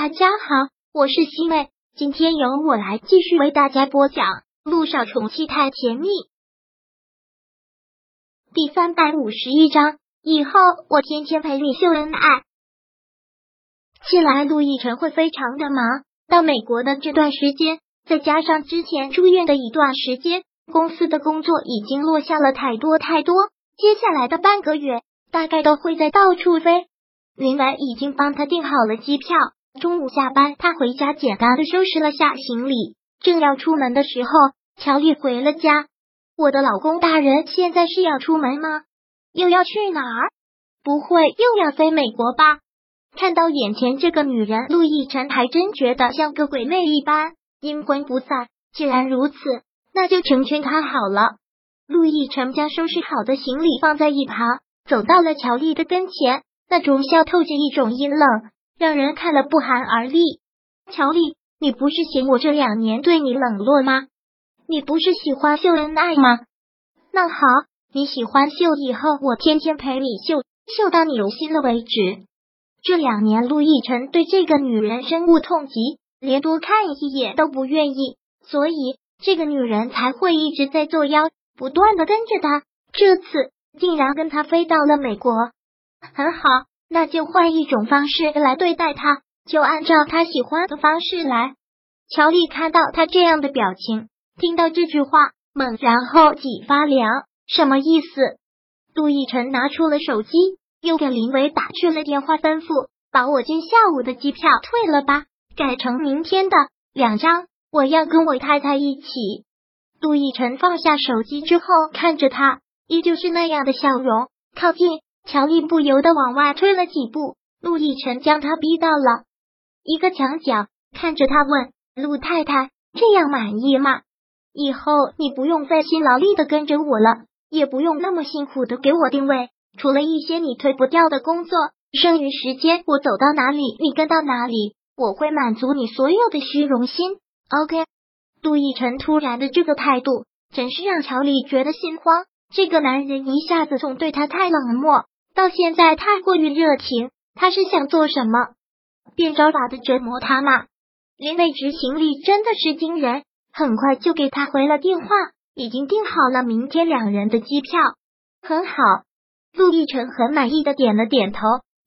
大家好，我是西妹，今天由我来继续为大家播讲《路上宠妻太甜蜜》第三百五十一章。以后我天天陪你秀恩爱。近来陆亦辰会非常的忙，到美国的这段时间，再加上之前住院的一段时间，公司的工作已经落下了太多太多。接下来的半个月，大概都会在到处飞。林文已经帮他订好了机票。中午下班，他回家简单的收拾了下行李，正要出门的时候，乔丽回了家。我的老公大人现在是要出门吗？又要去哪儿？不会又要飞美国吧？看到眼前这个女人，陆亦辰还真觉得像个鬼魅一般，阴魂不散。既然如此，那就成全她好了。陆亦辰将收拾好的行李放在一旁，走到了乔丽的跟前，那种笑透着一种阴冷。让人看了不寒而栗。乔丽，你不是嫌我这两年对你冷落吗？你不是喜欢秀恩爱吗？那好，你喜欢秀，以后我天天陪你秀，秀到你有心了为止。这两年，陆亦辰对这个女人深恶痛疾，连多看一眼都不愿意，所以这个女人才会一直在作妖，不断的跟着他。这次竟然跟他飞到了美国，很好。那就换一种方式来对待他，就按照他喜欢的方式来。乔丽看到他这样的表情，听到这句话，猛然后脊发凉，什么意思？杜奕辰拿出了手机，又给林伟打去了电话，吩咐把我今下午的机票退了吧，改成明天的两张，我要跟我太太一起。杜奕辰放下手机之后，看着他，依旧是那样的笑容，靠近。乔丽不由得往外退了几步，陆亦辰将他逼到了一个墙角，看着他问：“陆太太，这样满意吗？以后你不用再辛劳力的跟着我了，也不用那么辛苦的给我定位，除了一些你推不掉的工作，剩余时间我走到哪里你跟到哪里，我会满足你所有的虚荣心。”OK，陆亦辰突然的这个态度，真是让乔丽觉得心慌。这个男人一下子从对他太冷漠。到现在太过于热情，他是想做什么？变招法的折磨他吗？林伟执行力真的是惊人，很快就给他回了电话，已经订好了明天两人的机票。很好，陆亦辰很满意的点了点头，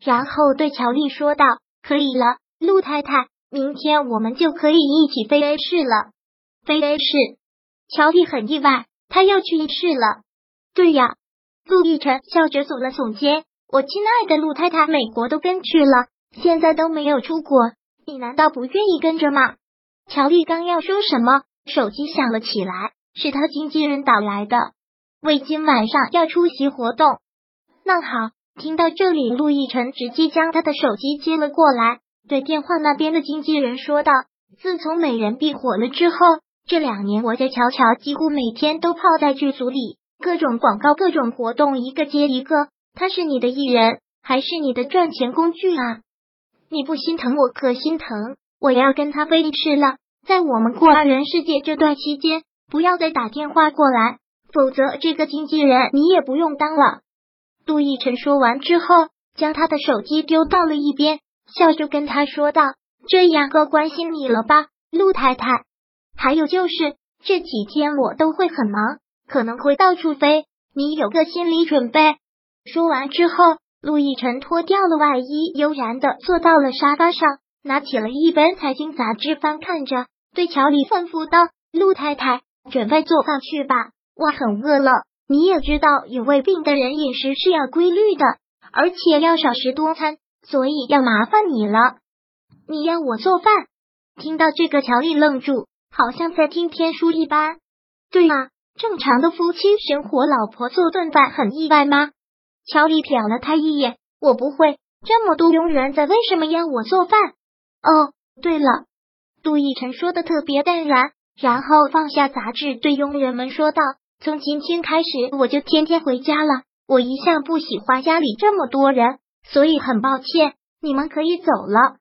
然后对乔丽说道：“可以了，陆太太，明天我们就可以一起飞 A 市了。”飞 A 市，乔丽很意外，他要去 A 市了。对呀。陆亦辰笑着耸了耸肩：“我亲爱的陆太太，美国都跟去了，现在都没有出国，你难道不愿意跟着吗？”乔丽刚要说什么，手机响了起来，是他经纪人打来的，为今晚上要出席活动。那好，听到这里，陆亦辰直接将他的手机接了过来，对电话那边的经纪人说道：“自从美人币火了之后，这两年我家乔乔几乎每天都泡在剧组里。”各种广告，各种活动，一个接一个。他是你的艺人，还是你的赚钱工具啊？你不心疼我，可心疼。我要跟他飞吃了。在我们过二人世界这段期间，不要再打电话过来，否则这个经纪人你也不用当了。杜奕晨说完之后，将他的手机丢到了一边，笑着跟他说道：“这样够关心你了吧，陆太太？还有就是这几天我都会很忙。”可能会到处飞，你有个心理准备。说完之后，陆亦辰脱掉了外衣，悠然的坐到了沙发上，拿起了一本财经杂志翻看着，对乔丽吩咐道：“陆太太，准备做饭去吧，我很饿了。你也知道，有胃病的人饮食是要规律的，而且要少食多餐，所以要麻烦你了。你要我做饭？”听到这个，乔丽愣住，好像在听天书一般。对啊。正常的夫妻生活，老婆做顿饭很意外吗？乔丽瞟了他一眼，我不会。这么多佣人在，为什么要我做饭？哦，对了，杜奕晨说的特别淡然，然后放下杂志，对佣人们说道：“从今天开始，我就天天回家了。我一向不喜欢家里这么多人，所以很抱歉，你们可以走了。”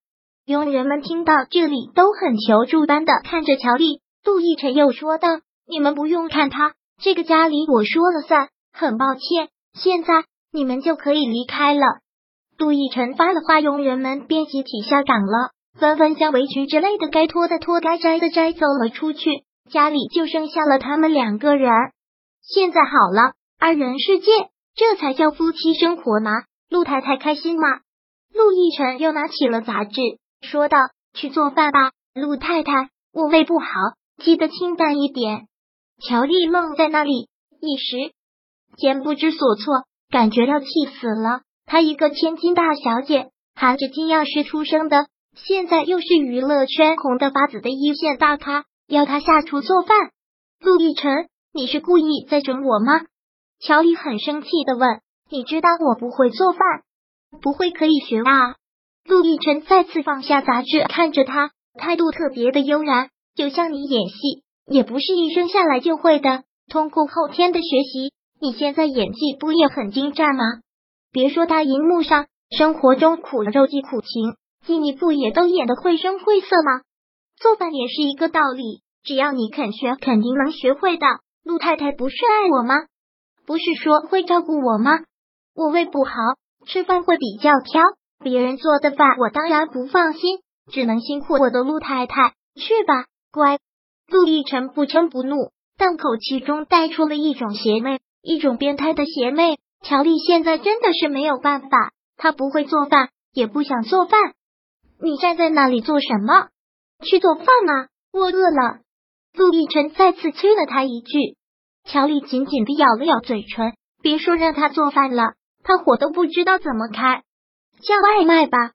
佣人们听到这里，都很求助般的看着乔丽。杜奕晨又说道。你们不用看他，这个家里我说了算。很抱歉，现在你们就可以离开了。杜奕晨发了话，佣人们便集体下岗了。纷纷将围裙之类的该脱的脱，该摘的摘走了出去。家里就剩下了他们两个人。现在好了，二人世界，这才叫夫妻生活呢？陆太太开心吗？陆亦辰又拿起了杂志，说道：“去做饭吧，陆太太，我胃不好，记得清淡一点。”乔丽愣在那里，一时间不知所措，感觉要气死了。她一个千金大小姐，含着金钥匙出生的，现在又是娱乐圈红的发紫的一线大咖。要他下厨做饭，陆亦辰，你是故意在整我吗？乔丽很生气的问。你知道我不会做饭，不会可以学啊。陆亦辰再次放下杂志，看着他，态度特别的悠然，就像你演戏，也不是一生下来就会的，通过后天的学习，你现在演技不也很精湛吗？别说大荧幕上，生活中苦了肉计苦情，你不也都演的绘声绘色吗？做饭也是一个道理，只要你肯学，肯定能学会的。陆太太不是爱我吗？不是说会照顾我吗？我胃不好，吃饭会比较挑，别人做的饭我当然不放心，只能辛苦我的陆太太。去吧，乖。陆亦辰不嗔不怒，但口气中带出了一种邪魅，一种变态的邪魅。乔丽现在真的是没有办法，她不会做饭，也不想做饭。你站在那里做什么？去做饭啊！我饿了。陆亦辰再次催了他一句。乔丽紧紧的咬了咬嘴唇，别说让他做饭了，他火都不知道怎么开。叫外卖吧。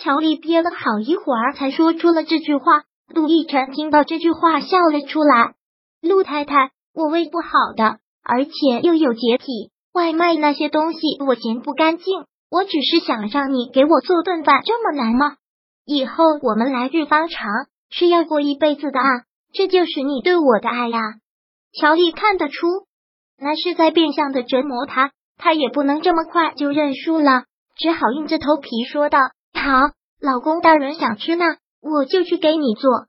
乔丽憋了好一会儿，才说出了这句话。陆亦辰听到这句话，笑了出来。陆太太，我胃不好的，而且又有洁癖，外卖那些东西我嫌不干净。我只是想让你给我做顿饭，这么难吗？以后我们来日方长，是要过一辈子的啊！这就是你对我的爱呀。乔丽看得出，那是在变相的折磨他，他也不能这么快就认输了，只好硬着头皮说道：“好，老公大人想吃呢，我就去给你做。”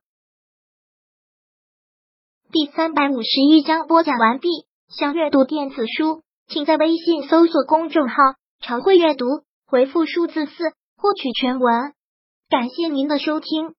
第三百五十一章播讲完毕。想阅读电子书，请在微信搜索公众号“常会阅读”，回复数字四获取全文。感谢您的收听。